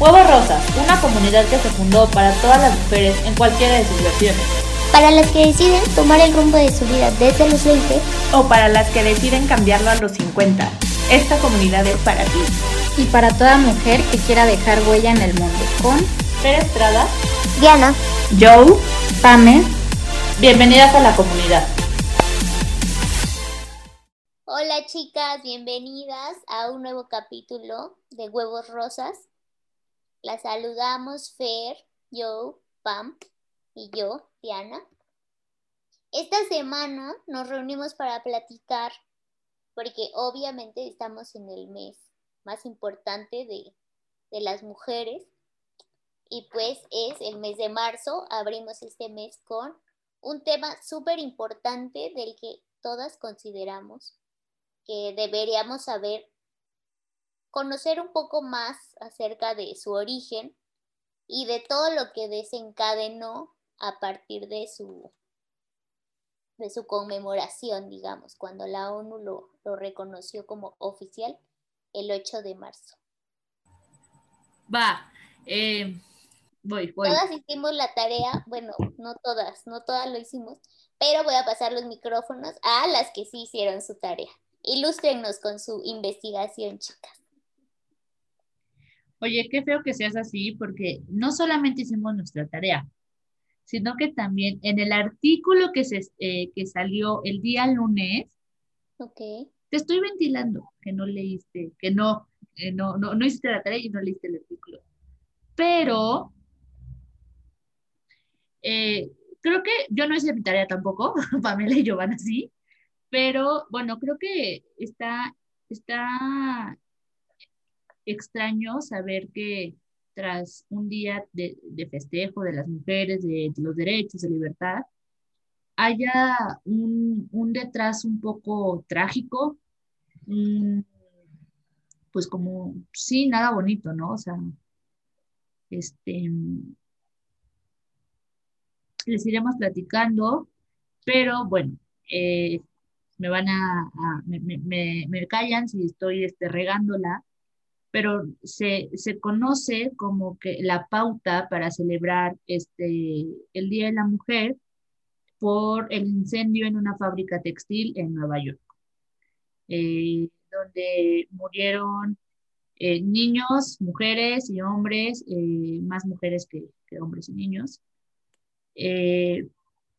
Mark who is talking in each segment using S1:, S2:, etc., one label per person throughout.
S1: Huevos Rosas, una comunidad que se fundó para todas las mujeres en cualquiera de sus versiones.
S2: Para las que deciden tomar el rumbo de su vida desde los 20
S3: o para las que deciden cambiarlo a los 50. Esta comunidad es para ti.
S4: Y para toda mujer que quiera dejar huella en el mundo. Con
S1: Fer Estrada,
S2: Diana,
S3: Joe,
S4: Pame.
S1: Bienvenidas a la comunidad.
S2: Hola chicas, bienvenidas a un nuevo capítulo de Huevos Rosas. Las saludamos Fer, yo, Pam y yo, Diana. Esta semana nos reunimos para platicar porque obviamente estamos en el mes más importante de, de las mujeres y pues es el mes de marzo. Abrimos este mes con un tema súper importante del que todas consideramos que deberíamos saber conocer un poco más acerca de su origen y de todo lo que desencadenó a partir de su, de su conmemoración, digamos, cuando la ONU lo, lo reconoció como oficial el 8 de marzo.
S1: Va, eh, voy, voy.
S2: Todas hicimos la tarea, bueno, no todas, no todas lo hicimos, pero voy a pasar los micrófonos a las que sí hicieron su tarea. Ilústrenos con su investigación, chicas.
S1: Oye, qué feo que seas así, porque no solamente hicimos nuestra tarea, sino que también en el artículo que, se, eh, que salió el día lunes,
S2: Ok.
S1: te estoy ventilando que no leíste, que no, eh, no, no, no hiciste la tarea y no leíste el artículo. Pero eh, creo que yo no hice mi tarea tampoco, Pamela y Giovanna sí, pero bueno, creo que está, está extraño saber que tras un día de, de festejo de las mujeres, de, de los derechos, de libertad, haya un, un detrás un poco trágico, mm, pues como, sí, nada bonito, ¿no? O sea, este, les iremos platicando, pero bueno, eh, me van a, a me, me, me, callan si estoy este, regándola, pero se, se, conoce como que la pauta para celebrar este, el Día de la Mujer por el incendio en una fábrica textil en Nueva York, eh, donde murieron eh, niños, mujeres y hombres, eh, más mujeres que, hombres y niños,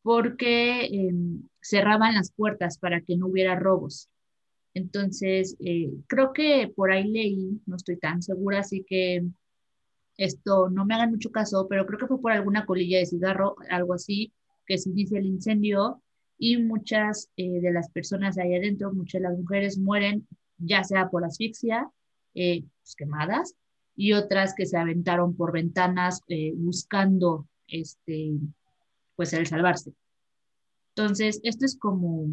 S1: porque em, cerraban las puertas para que no hubiera robos. Entonces, eh, creo que por ahí leí, no estoy tan segura, así que esto no me hagan mucho caso, pero creo que fue por alguna colilla de cigarro, algo así, que se inicia el incendio y muchas eh, de las personas ahí adentro, muchas de las mujeres mueren ya sea por asfixia, eh, pues quemadas, y otras que se aventaron por ventanas eh, buscando este, pues el salvarse. Entonces, esto es como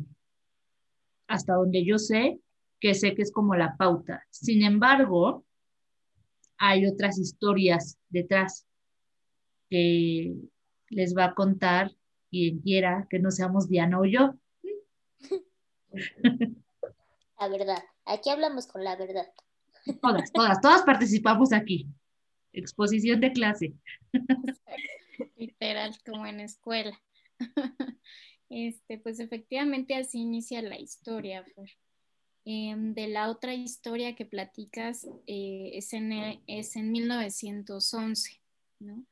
S1: hasta donde yo sé, que sé que es como la pauta. Sin embargo, hay otras historias detrás que les va a contar quien quiera que no seamos Diana o yo.
S2: La verdad, aquí hablamos con la verdad.
S1: Todas, todas, todas participamos aquí. Exposición de clase.
S4: Literal, como en escuela. Este, pues efectivamente así inicia la historia, Fer. Eh, de la otra historia que platicas eh, es, en, es en 1911, ¿no?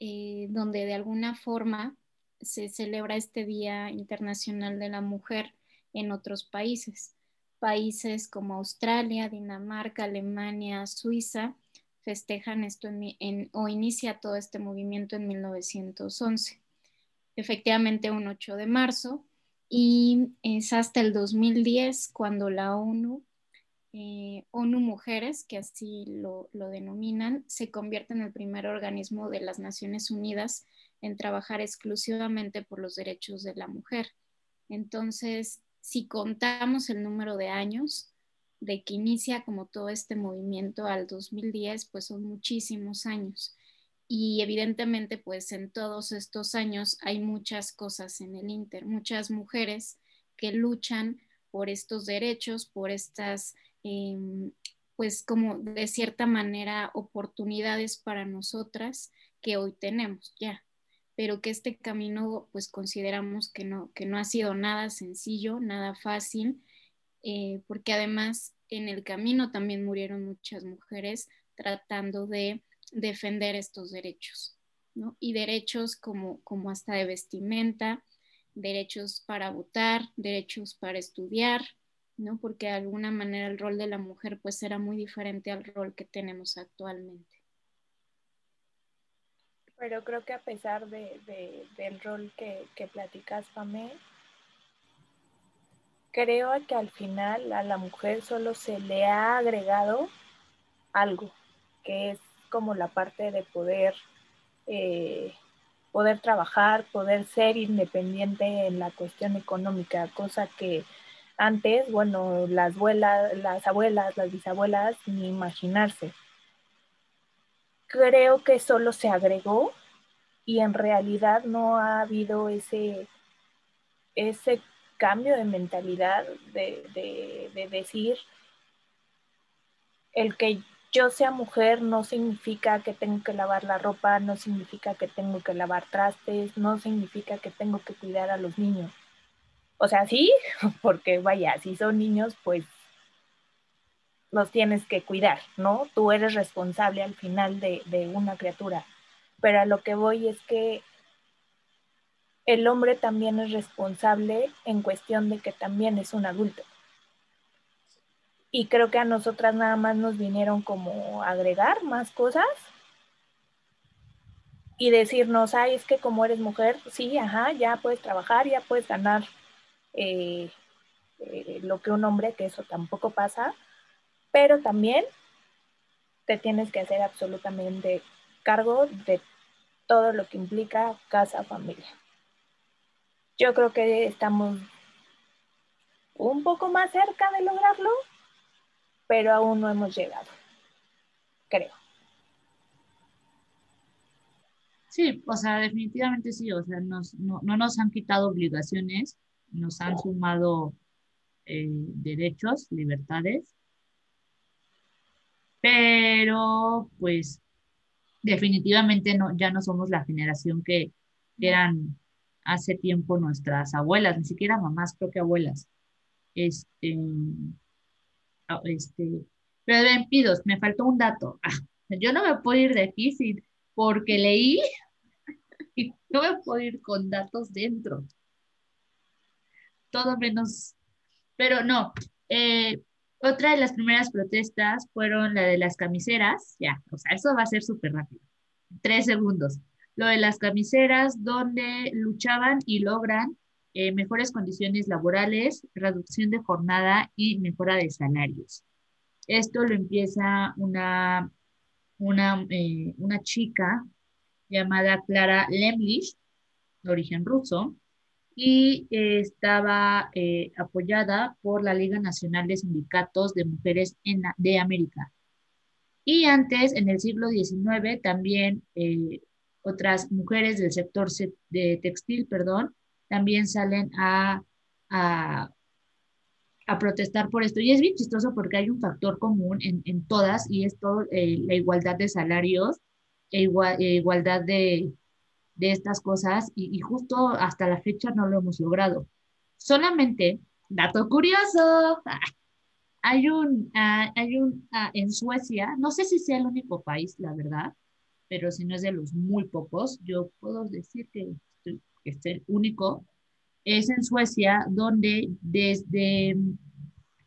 S4: eh, donde de alguna forma se celebra este Día Internacional de la Mujer en otros países. Países como Australia, Dinamarca, Alemania, Suiza festejan esto o inicia todo este movimiento en 1911 efectivamente un 8 de marzo, y es hasta el 2010 cuando la ONU, eh, ONU Mujeres, que así lo, lo, denominan, se convierte en el primer organismo de las Naciones Unidas en trabajar exclusivamente por los derechos de la mujer. Entonces, si contamos el número de años de que inicia como todo este movimiento al 2010, pues son muchísimos años y evidentemente pues en todos estos años hay muchas cosas en el Inter, muchas mujeres que luchan por estos derechos, por estas, eh, pues como de cierta manera oportunidades para nosotras que hoy tenemos ya, pero que este camino pues consideramos que no, que no ha sido nada sencillo, nada fácil, eh, porque además en el camino también murieron muchas mujeres tratando de defender estos derechos, ¿no? Y derechos como, como hasta de vestimenta, derechos para votar, derechos para estudiar, ¿no? Porque de alguna manera el rol de la mujer pues era muy diferente al rol que tenemos actualmente.
S5: Pero creo que a pesar de, del rol que, que platicas, Pamé, creo que al final a la mujer solo se le ha agregado algo, que es como la parte de poder, eh, poder trabajar, poder ser independiente en la cuestión económica, cosa que antes, bueno, las abuelas, las abuelas, las bisabuelas, ni imaginarse. Creo que solo se agregó y en realidad no ha habido ese, ese cambio de mentalidad de, de decir el que yo sea mujer no significa que tengo que lavar la ropa, no significa que tengo que lavar trastes, no significa que tengo que cuidar a los niños. O sea, sí, porque vaya, si son niños, pues los tienes que cuidar, ¿no? Tú eres responsable al final de, una criatura. Pero a lo que voy es que el hombre también es responsable en cuestión de que también es un adulto. Y creo que a nosotras nada más nos vinieron como agregar más cosas y decirnos, ay, es que como eres mujer, sí, ajá, ya puedes trabajar, ya puedes ganar eh, eh, lo que un hombre, que eso tampoco pasa, pero también te tienes que hacer absolutamente cargo de todo lo que implica casa, familia. Yo creo que estamos un poco más cerca de lograrlo, pero aún no hemos llegado, creo.
S1: Sí, o sea, definitivamente sí, o sea, no, no nos han quitado obligaciones, nos han sumado eh, derechos, libertades, pero pues definitivamente no, ya no somos la generación que eran hace tiempo nuestras abuelas, ni siquiera mamás, creo que abuelas. Este, este, pero ven, pidos, me faltó un dato. Ah, yo no me puedo ir de aquí porque leí y no me puedo ir con datos dentro todo menos, pero no. Eh, otra de las primeras protestas fueron la de las camiseras, ya, o sea, eso va a ser súper rápido, tres segundos. Lo de las camiseras, donde luchaban y logran eh, mejores condiciones laborales, reducción de jornada y mejora de salarios. Esto lo empieza una, una, eh, una chica llamada Clara Lemlich, de origen ruso, y estaba eh, apoyada por la Liga Nacional de Sindicatos de Mujeres en, de América. Y antes, en el siglo XIX, también otras mujeres del sector de textil, perdón, también salen a, a, protestar por esto. Y es bien chistoso porque hay un factor común en, en todas y es todo, la igualdad de salarios e igualdad de, de estas cosas y, justo hasta la fecha no lo hemos logrado. Solamente, dato curioso, hay un, hay un en Suecia, no sé si sea el único país, la verdad, pero si no es de los muy pocos, yo puedo decir que, que es el único, es en Suecia donde desde,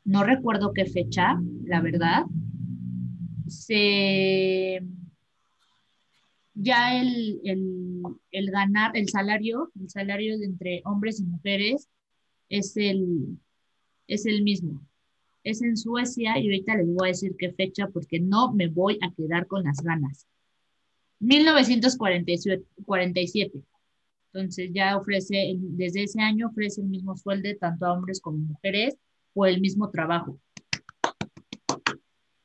S1: no recuerdo qué fecha, la verdad, se ya el, ganar, el salario, el salario de entre hombres y mujeres es el, es el mismo. Es en Suecia y ahorita les voy a decir qué fecha porque no me voy a quedar con las ganas. 1947. Entonces ya ofrece, desde ese año ofrece el mismo sueldo tanto a hombres como mujeres por el mismo trabajo.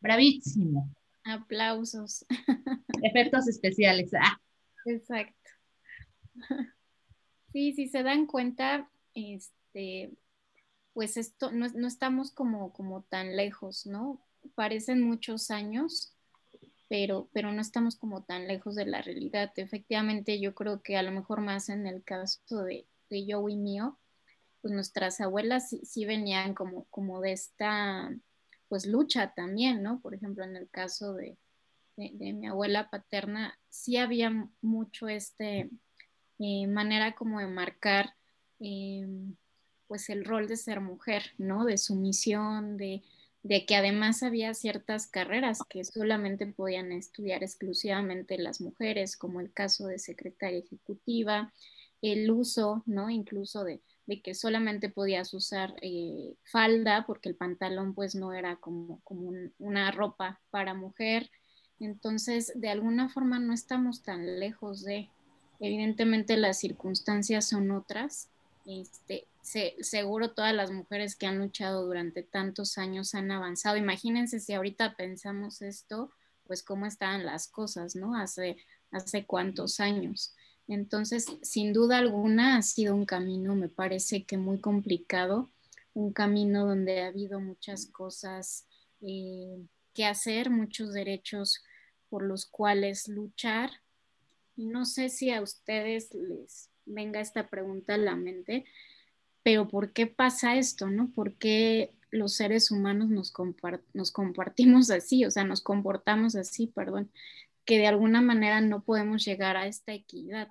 S1: Bravísimo.
S4: Aplausos.
S1: Efectos especiales. Ah.
S4: Exacto. Sí, si se dan cuenta, este, pues esto no, estamos como, como tan lejos, ¿no? parecen muchos años, pero, pero no estamos como tan lejos de la realidad. Efectivamente, yo creo que a lo mejor más en el caso de, de yo y mío, pues nuestras abuelas sí, venían como, como de esta pues lucha también, ¿no? Por ejemplo, en el caso de, de, mi abuela paterna, sí había mucho este eh, manera como de marcar eh, pues el rol de ser mujer, ¿no? De sumisión, de, de que además había ciertas carreras que solamente podían estudiar exclusivamente las mujeres, como el caso de secretaria ejecutiva, el uso, ¿no? Incluso de, que solamente podías usar eh, falda porque el pantalón pues no era como, como una ropa para mujer. Entonces, de alguna forma no estamos tan lejos de, evidentemente las circunstancias son otras. Este, seguro todas las mujeres que han luchado durante tantos años han avanzado. Imagínense si ahorita pensamos esto, pues cómo estaban las cosas, ¿no? Hace, hace cuántos años. Entonces, sin duda alguna ha sido un camino, me parece que muy complicado, un camino donde ha habido muchas cosas eh, que hacer, muchos derechos por los cuales luchar. Y no sé si a ustedes les venga esta pregunta a la mente, pero ¿por qué pasa esto, no? ¿Por qué los seres humanos nos, compartimos así, o sea, nos comportamos así, perdón, que de alguna manera no podemos llegar a esta equidad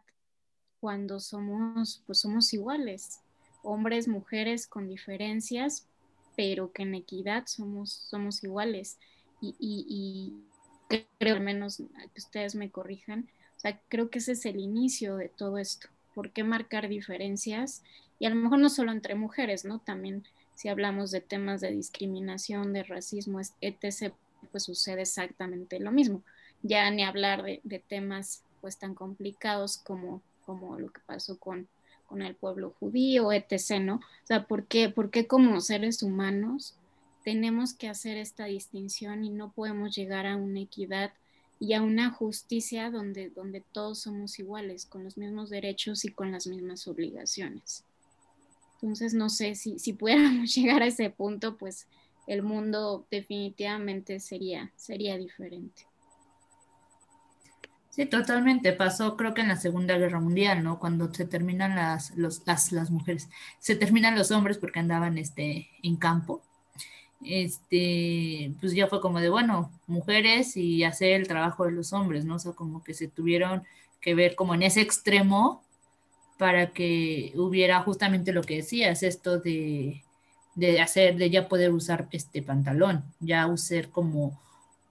S4: cuando somos, pues somos iguales, hombres, mujeres con diferencias, pero que en equidad somos, somos iguales. Y, y creo, al menos que ustedes me corrijan, o sea, creo que ese es el inicio de todo esto. ¿Por qué marcar diferencias y a lo mejor no solo entre mujeres, ¿no? También si hablamos de temas de discriminación, de racismo, etc., pues sucede exactamente lo mismo. Ya ni hablar de, temas pues tan complicados como, como lo que pasó con, con el pueblo judío, etc., ¿no? O sea, ¿por qué, ¿por qué como seres humanos tenemos que hacer esta distinción y no podemos llegar a una equidad y a una justicia donde, donde todos somos iguales, con los mismos derechos y con las mismas obligaciones? Entonces, no sé si, si pudiéramos llegar a ese punto, pues el mundo definitivamente sería, sería diferente.
S1: Sí, totalmente. Pasó creo que en la Segunda Guerra Mundial, ¿no? Cuando se terminan las, los, las, las mujeres, se terminan los hombres porque andaban este, en campo. Este, pues ya fue como de, bueno, mujeres y hacer el trabajo de los hombres, ¿no? O sea, como que se tuvieron que ver como en ese extremo para que hubiera justamente lo que decías, esto de, hacer, de ya poder usar este pantalón, ya usar como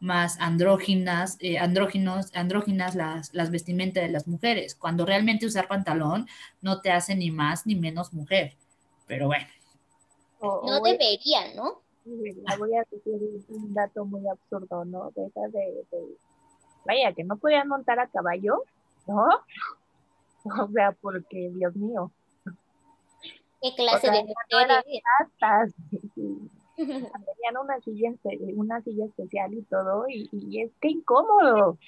S1: más andróginas, eh, andróginos, andróginas las, las vestimentas de las mujeres, cuando realmente usar pantalón no te hace ni más ni menos mujer, pero bueno.
S2: no debería, ¿no?
S5: voy a decir un dato muy absurdo, ¿no? De esa de, vaya, que no podían montar a caballo, ¿no? O sea, porque, Dios mío.
S2: ¿Qué clase de
S5: mujeres? Tenían una silla, una silla especial y todo, y, y, es que incómodo.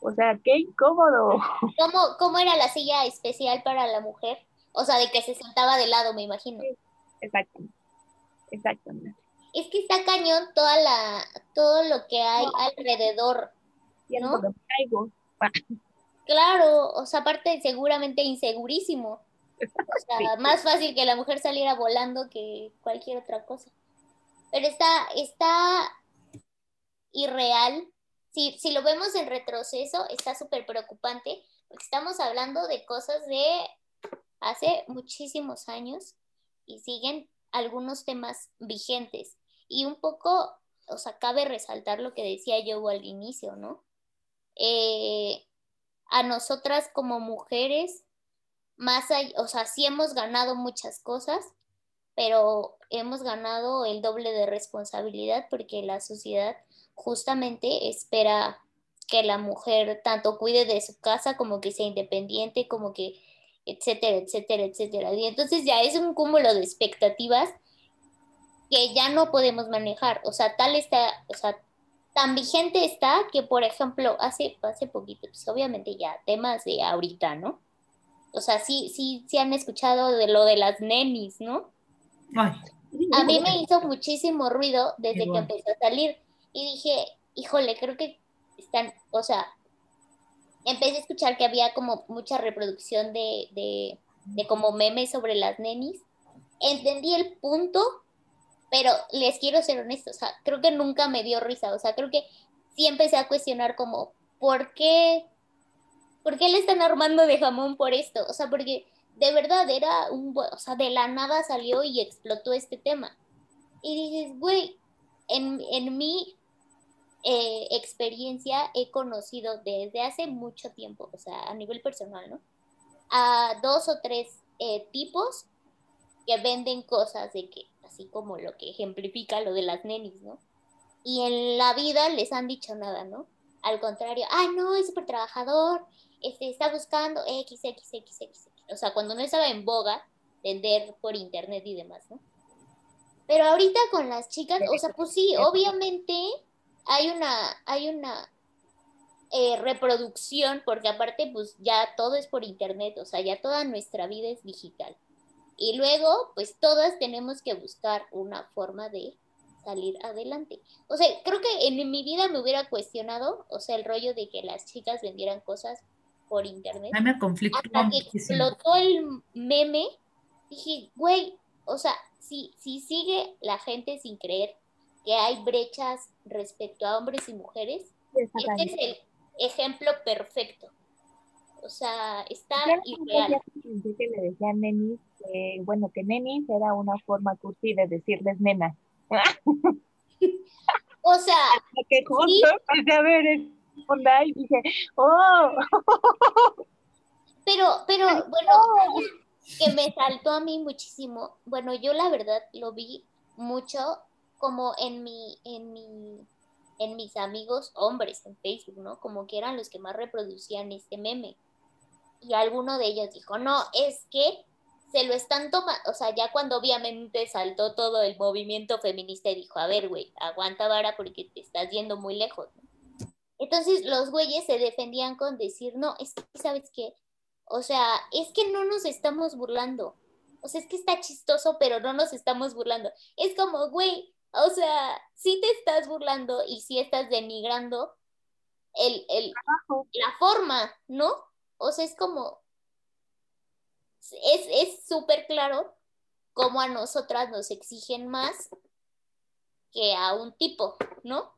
S5: O sea, qué incómodo.
S2: ¿Cómo, ¿Cómo era la silla especial para la mujer? O sea, de que se sentaba de lado, me imagino.
S5: exactamente. Exactamente.
S2: Es que está cañón toda la, todo lo que hay alrededor. ¿no? Claro, o sea, aparte seguramente insegurísimo. O sea, más fácil que la mujer saliera volando que cualquier otra cosa. Pero está, está irreal. Si, si lo vemos en retroceso, está súper preocupante, porque estamos hablando de cosas de hace muchísimos años y siguen algunos temas vigentes. Y un poco, o sea, cabe resaltar lo que decía yo al inicio, ¿no? Eh, a nosotras como mujeres, más allá, o sea, sí hemos ganado muchas cosas, pero hemos ganado el doble de responsabilidad porque la sociedad justamente espera que la mujer tanto cuide de su casa como que sea independiente, como que etcétera, etcétera, etcétera. Y entonces ya es un cúmulo de expectativas que ya no podemos manejar. O sea, tal está, o sea, tan vigente está que, por ejemplo, hace, hace poquito, pues obviamente ya temas de ahorita, ¿no? O sea, sí, sí, sí han escuchado de lo de las nenis, ¿no? A mí me hizo muchísimo ruido desde que empezó a salir. y dije, híjole, creo que están, o sea, empecé a escuchar que había como mucha reproducción de, de, de como memes sobre las nenis. Entendí el punto, pero les quiero ser honesto, o sea, creo que nunca me dio risa, o sea, creo que sí empecé a cuestionar como, ¿por qué? ¿Por qué le están armando de jamón por esto? O sea, porque de verdad era un, o sea, de la nada salió y explotó este tema. Y dices, güey, en, en mi eh, experiencia he conocido desde hace mucho tiempo, o sea, a nivel personal, ¿no? A dos o tres eh, tipos que venden cosas de que, así como lo que ejemplifica lo de las nenis, ¿no? Y en la vida les han dicho nada, ¿no? Al contrario, ah, no, es súper trabajador, este, está buscando X, X, X, X, O sea, cuando no estaba en boga vender por internet y demás, ¿no? Pero ahorita con las chicas, o sea, pues sí, obviamente hay una, hay una eh, reproducción, porque aparte, pues ya todo es por internet, o sea, ya toda nuestra vida es digital. Y luego, pues todas tenemos que buscar una forma de salir adelante. O sea, creo que en mi vida me hubiera cuestionado, o sea, el rollo de que las chicas vendieran cosas por internet.
S1: A me conflictó
S2: Hasta que explotó el meme, dije, güey, o sea, si, si sigue la gente sin creer que hay brechas respecto a hombres y mujeres, este es el ejemplo perfecto. O sea, está irreal.
S5: Que le decían nenis, bueno, que nenis era una forma cursi de decirles nena.
S2: o sea,
S5: que justo ¿sí? a ver y dije, oh.
S2: Pero, pero, bueno, que me saltó a mí muchísimo. Bueno, yo la verdad lo vi mucho como en mi, en mi, en mis amigos hombres en Facebook, ¿no? Como que eran los que más reproducían este meme. Y alguno de ellos dijo, no, es que se lo están tomando, o sea, ya cuando obviamente saltó todo el movimiento feminista y dijo, a ver, güey, aguanta vara porque te estás yendo muy lejos, ¿no? Entonces los güeyes se defendían con decir, no, es que, ¿sabes qué? O sea, es que no nos estamos burlando. O sea, es que está chistoso, pero no nos estamos burlando. Es como, güey, o sea, sí te estás burlando y sí estás denigrando el, el, la forma, ¿no? O sea, es como, es súper claro cómo a nosotras nos exigen más que a un tipo, ¿no?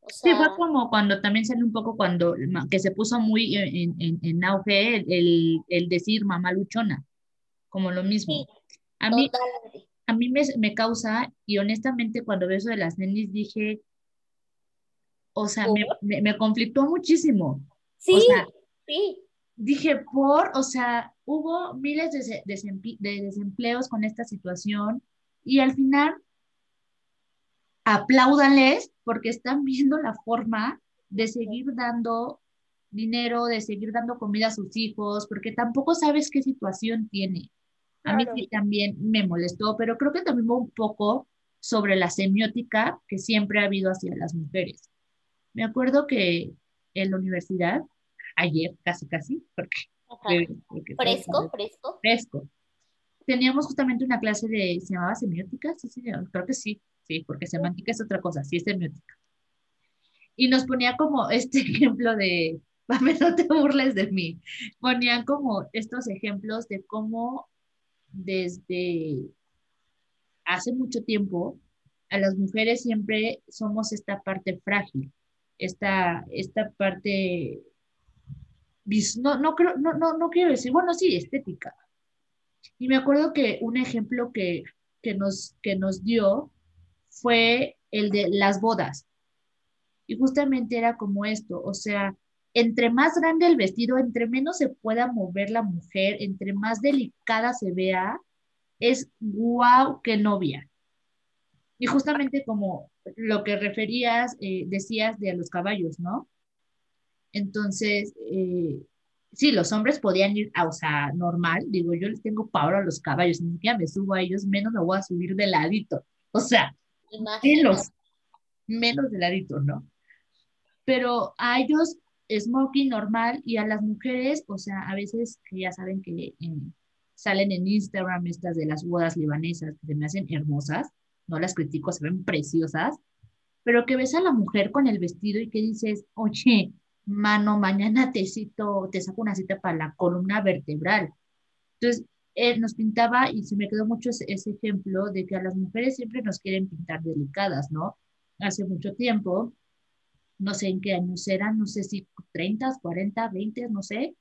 S1: O sea, sí, fue como cuando también sale un poco cuando, que se puso muy en, en, en auge el, el, decir mamá luchona, como lo mismo. a mí, a mí me, me, causa, y honestamente cuando veo eso de las nenis dije, o sea, me, me, conflictó muchísimo.
S2: Sí,
S1: o sea,
S2: sí.
S1: Dije, por, o sea, hubo miles de, de desempleos con esta situación y al final apláudanles porque están viendo la forma de seguir dando dinero, de seguir dando comida a sus hijos, porque tampoco sabes qué situación tiene. A mí sí también me molestó, pero creo que también un poco sobre la semiótica que siempre ha habido hacia las mujeres. Me acuerdo que en la universidad, ayer casi casi, porque,
S2: fresco, fresco.
S1: Fresco. Teníamos justamente una clase de, ¿se llamaba semiótica? Sí, sí, creo que sí, sí, porque semántica es otra cosa, sí es semiótica. Y nos ponía como este ejemplo de, no te burles de mí, ponían como estos ejemplos de cómo desde hace mucho tiempo, a las mujeres siempre somos esta parte frágil, esta, esta parte, no, no, creo, no, no, no quiero decir, bueno, sí, estética. Y me acuerdo que un ejemplo que, que, nos, que nos dio fue el de las bodas. Y justamente era como esto, o sea, entre más grande el vestido, entre menos se pueda mover la mujer, entre más delicada se vea, es guau que novia. Y justamente como lo que referías, eh, decías de los caballos, ¿no? Entonces, eh, sí, los hombres podían ir, a, o sea, normal, digo, yo les tengo pavor a los caballos, ni siquiera me subo a ellos, menos me voy a subir de ladito. O sea, menos, menos de ladito, ¿no? Pero a ellos smoking normal y a las mujeres, o sea, a veces que ya saben que salen en Instagram estas de las bodas libanesas que se me hacen hermosas, no las critico, se ven preciosas, pero que ves a la mujer con el vestido y que dices, oye, mano, mañana te cito, te saco una cita para la columna vertebral. Entonces, él nos pintaba y se me quedó mucho ese, ese ejemplo de que a las mujeres siempre nos quieren pintar delicadas, ¿no? Hace mucho tiempo, no sé en qué años eran, no sé si 30, 40, 20, no sé,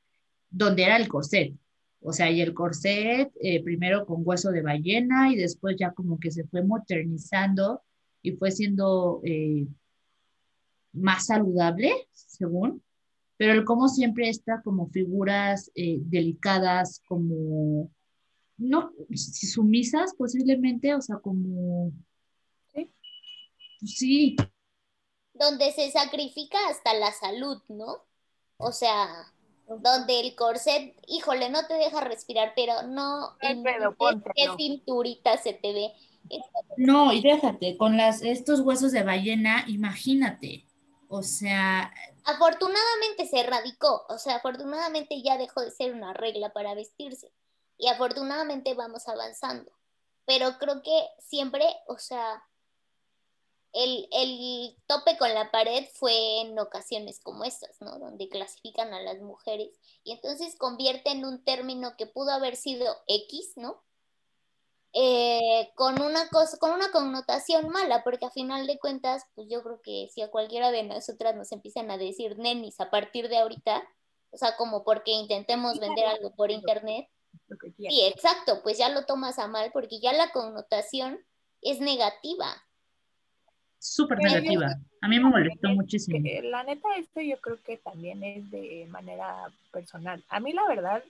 S1: donde era el corset. O sea, y el corset eh, primero con hueso de ballena y después ya como que se fue modernizando y fue siendo eh, más saludable, según, pero el cómo siempre está como figuras eh, delicadas, como, no, sumisas posiblemente, o sea, como, sí, pues sí.
S2: Donde se sacrifica hasta la salud, ¿no? O sea, donde el corset, híjole, no te deja respirar, pero no, qué cinturita se te ve.
S1: No, y déjate, con las, estos huesos de ballena, imagínate, o sea...
S2: Afortunadamente se erradicó, o sea, afortunadamente ya dejó de ser una regla para vestirse y afortunadamente vamos avanzando, pero creo que siempre, o sea, el, el, tope con la pared fue en ocasiones como estas, ¿no? Donde clasifican a las mujeres y entonces convierte en un término que pudo haber sido X, ¿no? Eh, con, una cosa, con una connotación mala, porque a final de cuentas, pues yo creo que si a cualquiera de nosotras nos empiezan a decir nenis a partir de ahorita, o sea, como porque intentemos vender algo por internet, sí, exacto, pues ya lo tomas a mal porque ya la connotación es negativa
S1: súper negativa. A mí me molestó muchísimo.
S5: La neta, esto yo creo que también es de manera personal. A mí la verdad,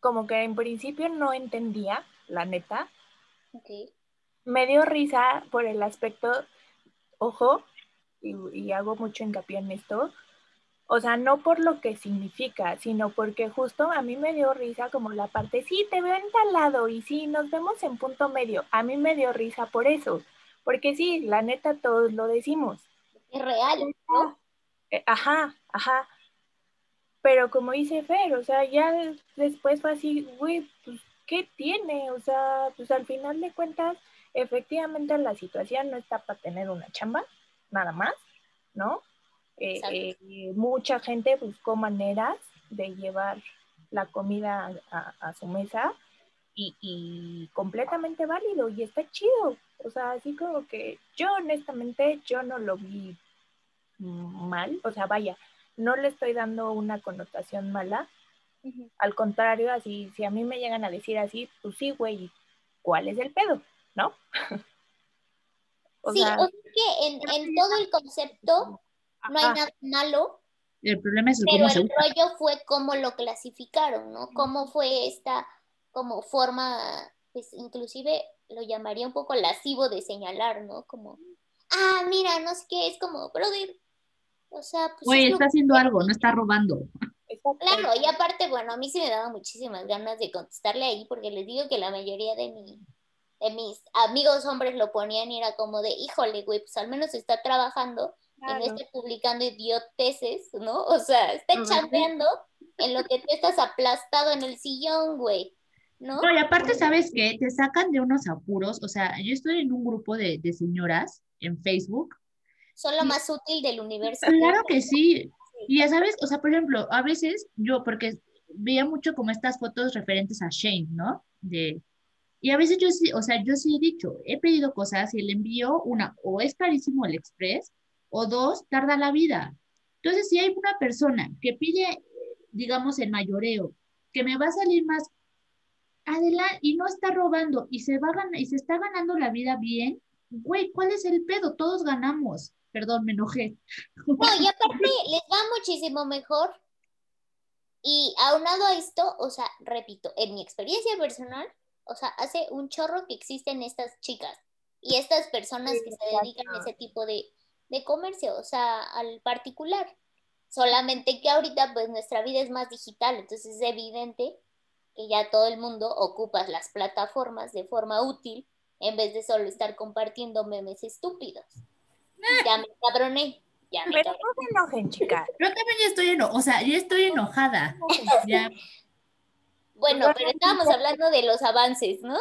S5: como que en principio no entendía, la neta. Me dio risa por el aspecto, ojo, y, y hago mucho hincapié en esto, o sea, no por lo que significa, sino porque justo a mí me dio risa como la parte, sí, te veo en tal lado y sí, nos vemos en punto medio. A mí me dio risa por eso. Porque sí, la neta todos lo decimos.
S2: Es real, ¿no?
S5: Eh, ajá, ajá. Pero como dice Fer, o sea, ya después fue así, güey, pues, ¿qué tiene? O sea, pues al final de cuentas, efectivamente la situación no está para tener una chamba, nada más, ¿no? Eh, eh, mucha gente buscó maneras de llevar la comida a, su mesa y, y, completamente válido y está chido. O sea, así como que yo honestamente, yo no lo vi mal, o sea, vaya, no le estoy dando una connotación mala. Al contrario, así, si a mí me llegan a decir así, pues sí, güey, ¿cuál es el pedo? ¿No?
S2: sí, o sea que en, todo el concepto no hay nada malo.
S1: El problema es el
S2: pero el rollo fue cómo lo clasificaron, ¿no? Cómo fue esta como forma, pues inclusive lo llamaría un poco lascivo de señalar, ¿no? Como, ah, mira, no sé qué, es como, brother, o sea,
S1: pues... Oye, está haciendo algo, no está robando.
S2: Claro, y aparte, bueno, a mí sí me daba muchísimas ganas de contestarle ahí, porque les digo que la mayoría de, mi, de mis amigos hombres lo ponían y era como de, híjole, güey, pues al menos está trabajando y no está publicando idioteces, ¿no? O sea, está chambeando en lo que tú estás aplastado en el sillón, güey. ¿no?
S1: y aparte, ¿sabes qué? Te sacan de unos apuros, o sea, yo estoy en un grupo de, señoras en Facebook.
S2: Son lo más útil del universo.
S1: Claro que sí. Y ya sabes, o sea, por ejemplo, a veces yo, porque veía mucho como estas fotos referentes a Shane, ¿no? De, y a veces yo sí, o sea, yo sí he dicho, he pedido cosas y el envío, una, o es carísimo el express, o dos, tarda la vida. Entonces, si hay una persona que pide, digamos, el mayoreo, que me va a salir más adelante, y no está robando y se va a y se está ganando la vida bien, güey, ¿cuál es el pedo? Todos ganamos. Perdón, me enojé.
S2: No, y aparte les va muchísimo mejor. Y aunado a esto, o sea, repito, en mi experiencia personal, o sea, hace un chorro que existen estas chicas y estas personas que se dedican a ese tipo de, de comercio, o sea, al particular. Solamente que ahorita pues nuestra vida es más digital, entonces es evidente que ya todo el mundo ocupa las plataformas de forma útil en vez de solo estar compartiendo memes estúpidos. Ya me cabroné. Ya me
S5: Pero no se enojen, chicas.
S1: Yo también ya estoy enojada, o sea, ya estoy enojada.
S2: Bueno, pero estábamos hablando de los avances, ¿no?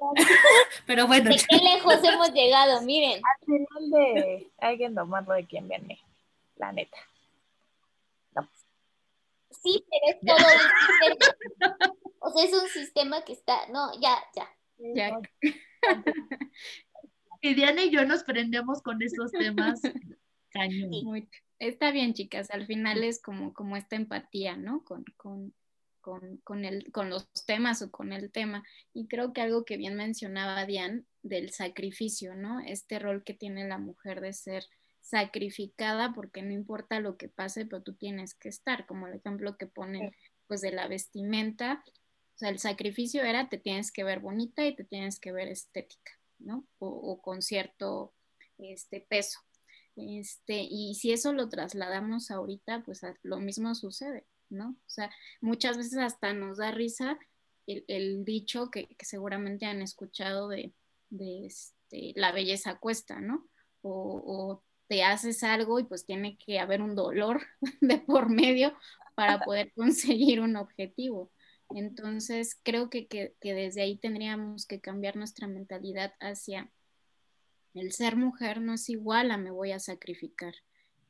S1: Pero bueno.
S2: ¿De qué lejos hemos llegado? Miren.
S5: Al final de alguien tomarlo de quien viene, la neta.
S2: Sí, pero es todo un sistema. O sea, es un sistema que está. No, ya, ya.
S4: Ya.
S1: Y Diana y yo nos prendemos con esos temas cañón.
S4: Muy- está bien, chicas. Al final es como, como esta empatía, ¿no? Con, con, con, con, el, con los temas o con el tema. Y creo que algo que bien mencionaba Diane del sacrificio, ¿no? Este rol que tiene la mujer de ser sacrificada porque no importa lo que pase, pero tú tienes que estar, como el ejemplo que ponen pues de la vestimenta. O sea, el sacrificio era te tienes que ver bonita y te tienes que ver estética, ¿no? O, o con cierto este, peso. Este, y si eso lo trasladamos ahorita, pues a- lo mismo sucede, ¿no? O sea, muchas veces hasta nos da risa el, el dicho que, que seguramente han escuchado de, de este, la belleza cuesta, ¿no? O, o te haces algo y pues tiene que haber un dolor de por medio para poder conseguir un objetivo. Entonces, creo que, que, desde ahí tendríamos que cambiar nuestra mentalidad hacia el ser mujer no es igual a me voy a sacrificar.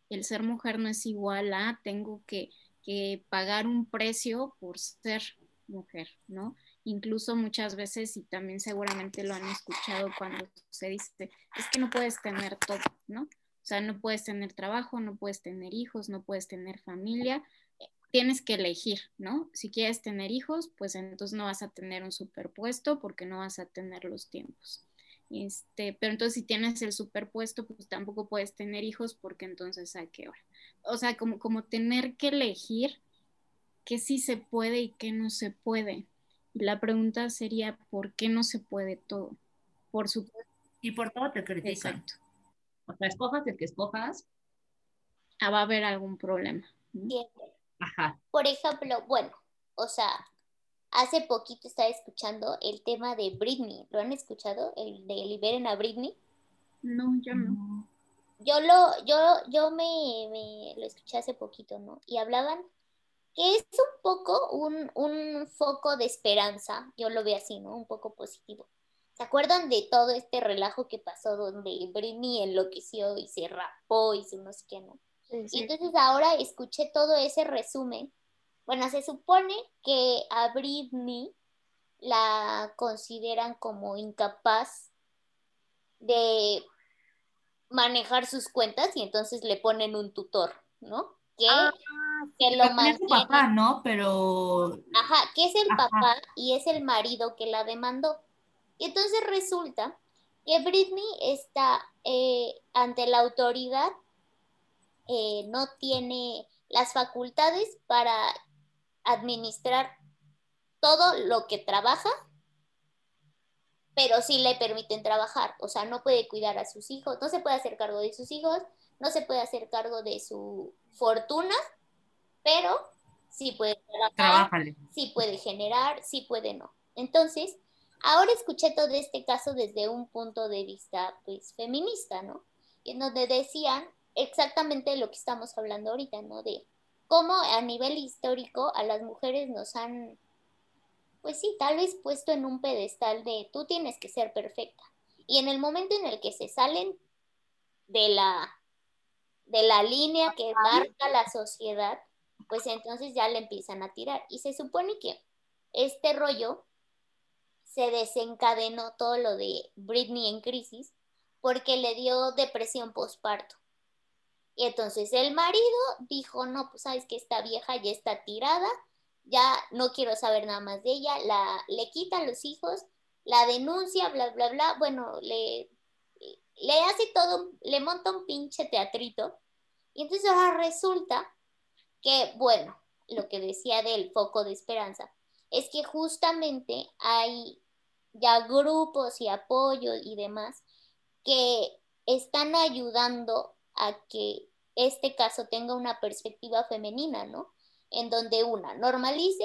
S4: El ser mujer no es igual a tengo que, que pagar un precio por ser mujer, ¿no? Incluso muchas veces, y también seguramente lo han escuchado cuando se dice, es que no puedes tener todo, ¿no? O sea, no puedes tener trabajo, no puedes tener hijos, no puedes tener familia, tienes que elegir, ¿no? Si quieres tener hijos, pues entonces no vas a tener un superpuesto porque no vas a tener los tiempos. Este, pero entonces si tienes el superpuesto, pues tampoco puedes tener hijos porque entonces a qué hora. O sea, como, como tener que elegir qué sí se puede y qué no se puede. Y la pregunta sería, ¿por qué no se puede todo? Por supuesto.
S1: Y por todo te critican.
S4: Exacto.
S1: O sea, escojas el que escojas.
S4: Ah, va a haber algún problema. ¿no?
S2: Siempre.
S1: Ajá.
S2: Por ejemplo, bueno, o sea, hace poquito estaba escuchando el tema de Britney. ¿Lo han escuchado? El de liberen a Britney.
S4: No, yo no.
S2: Yo lo, yo, yo me, me lo escuché hace poquito, ¿no? Y hablaban que es un poco un, un foco de esperanza, yo lo veo así, ¿no? Un poco positivo. ¿Se acuerdan de todo este relajo que pasó donde Britney enloqueció y se rapó y su no sé qué, ¿no? Y entonces ahora escuché todo ese resumen. Bueno, se supone que a Britney la consideran como incapaz de manejar sus cuentas y entonces le ponen un tutor, ¿no? Que,
S1: Ah,
S2: que
S1: Lo
S2: lo
S1: tenía su
S2: mantiene.
S1: papá, ¿no? Pero
S2: Ajá, que es el
S1: Ajá.
S2: papá y es el marido que la demandó. Y entonces resulta que Britney está eh, ante la autoridad, eh, no tiene las facultades para administrar todo lo que trabaja, pero sí le permiten trabajar. O sea, no puede cuidar a sus hijos, no se puede hacer cargo de sus hijos, no se puede hacer cargo de su fortuna, pero sí puede trabajar
S1: trabájale.
S2: sí puede generar, sí puede no. Entonces, ahora escuché todo este caso desde un punto de vista, pues, feminista, ¿no? En donde decían exactamente lo que estamos hablando ahorita, ¿no? De cómo a nivel histórico a las mujeres nos han, pues sí, tal vez puesto en un pedestal de tú tienes que ser perfecta. Y en el momento en el que se salen de la, de la línea que marca la sociedad, pues entonces ya le empiezan a tirar. Y se supone que este rollo se desencadenó todo lo de Britney en crisis porque le dio depresión postparto. Y entonces el marido dijo, no, pues sabes que esta vieja ya está tirada, ya no quiero saber nada más de ella, la, le quitan los hijos, la denuncia, bla, bla, bla, bueno, le, le hace todo, le monta un pinche teatrito. Y entonces ahora resulta que, bueno, lo que decía del foco de esperanza, es que justamente hay ya grupos y apoyos y demás que están ayudando que este caso tenga una perspectiva femenina, ¿no? En donde una normalice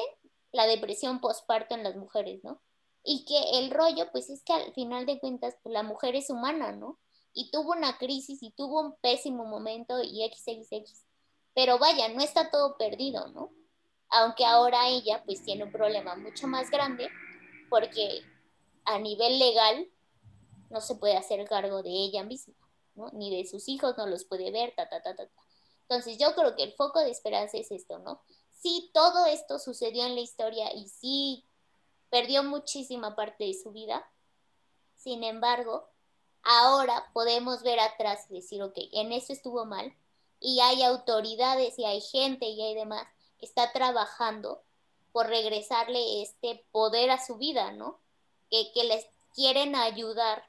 S2: la depresión postparto en las mujeres, ¿no? Y que el rollo, pues es que al final de cuentas, pues la mujer es humana, ¿no? Y tuvo una crisis y tuvo un pésimo momento y XXX. Pero vaya, no está todo perdido, ¿no? Aunque ahora ella pues tiene un problema mucho más grande porque a nivel legal no se puede hacer cargo de ella misma, Ni de sus hijos no los puede ver, ta, ta, ta, ta, ta. Entonces yo creo que el foco de esperanza es esto, ¿no? Sí, todo esto sucedió en la historia y sí perdió muchísima parte de su vida. Sin embargo, ahora podemos ver atrás y decir, ok, en eso estuvo mal y hay autoridades y hay gente y hay demás que está trabajando por regresarle este poder a su vida, ¿no? Que, que les quieren ayudar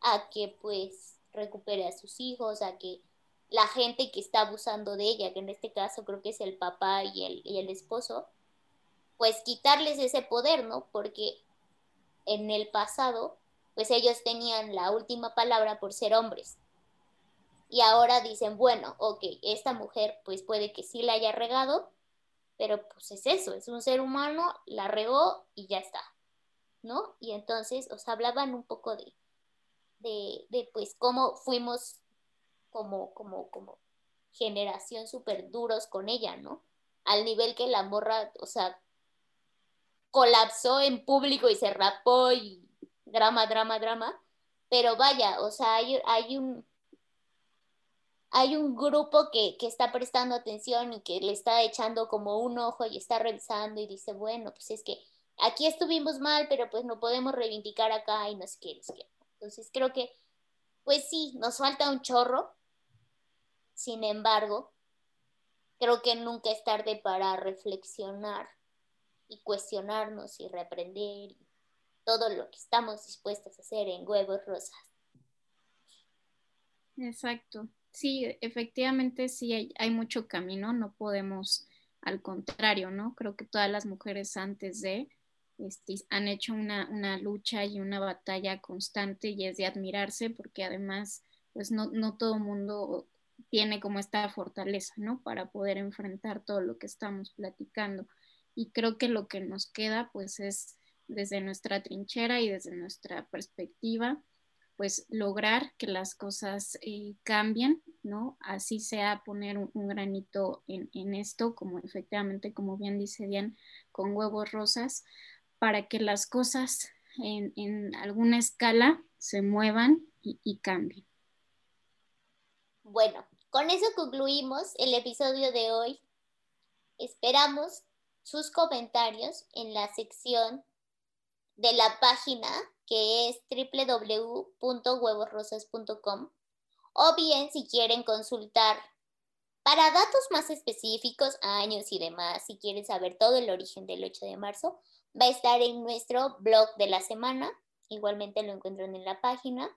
S2: a que pues recupere a sus hijos, a que la gente que está abusando de ella, que en este caso creo que es el papá y el, y el esposo, pues quitarles ese poder, ¿no? Porque en el pasado, pues ellos tenían la última palabra por ser hombres. Y ahora dicen, bueno, ok, esta mujer pues puede que sí la haya regado, pero pues es eso, es un ser humano, la regó y ya está, ¿no? Y entonces os hablaban un poco de, de, de pues cómo fuimos como, como, como generación súper duros con ella, ¿no? Al nivel que la morra, o sea, colapsó en público y se rapó y drama, drama, drama. Pero vaya, o sea, hay, hay un hay un grupo que, que, está prestando atención y que le está echando como un ojo y está revisando y dice, bueno, pues es que aquí estuvimos mal, pero pues no podemos reivindicar acá y no sé qué, no sé. Entonces creo que, pues sí, nos falta un chorro, sin embargo, creo que nunca es tarde para reflexionar y cuestionarnos y reprender todo lo que estamos dispuestos a hacer en huevos rosas.
S4: Exacto. Sí, efectivamente sí hay, hay mucho camino, no podemos, al contrario, ¿no? Creo que todas las mujeres antes de este, han hecho una, una, lucha y una batalla constante y es de admirarse porque además, pues no, no todo mundo tiene como esta fortaleza, ¿no? Para poder enfrentar todo lo que estamos platicando. Y creo que lo que nos queda, pues, es desde nuestra trinchera y desde nuestra perspectiva, pues lograr que las cosas eh, cambien, ¿no? Así sea poner un, granito en, en, esto, como efectivamente, como bien dice Diane, con huevos rosas, para que las cosas en, alguna escala se muevan y, y cambien.
S2: Bueno, con eso concluimos el episodio de hoy. Esperamos sus comentarios en la sección de la página que es www.huevorosas.com o bien si quieren consultar para datos más específicos, años y demás, si quieren saber todo el origen del 8 de marzo, va a estar en nuestro blog de la semana. Igualmente lo encuentran en la página.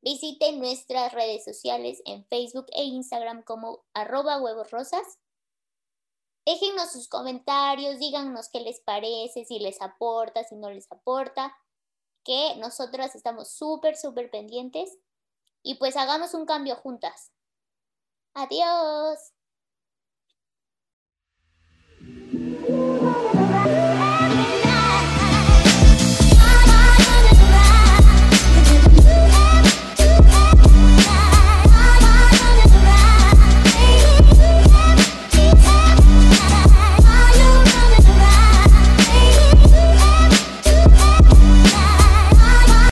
S2: Visiten nuestras redes sociales en Facebook e Instagram como arroba huevos rosas. Déjennos sus comentarios, díganos qué les parece, si les aporta, si no les aporta, que nosotras estamos súper, súper pendientes y pues hagamos un cambio juntas. Adiós.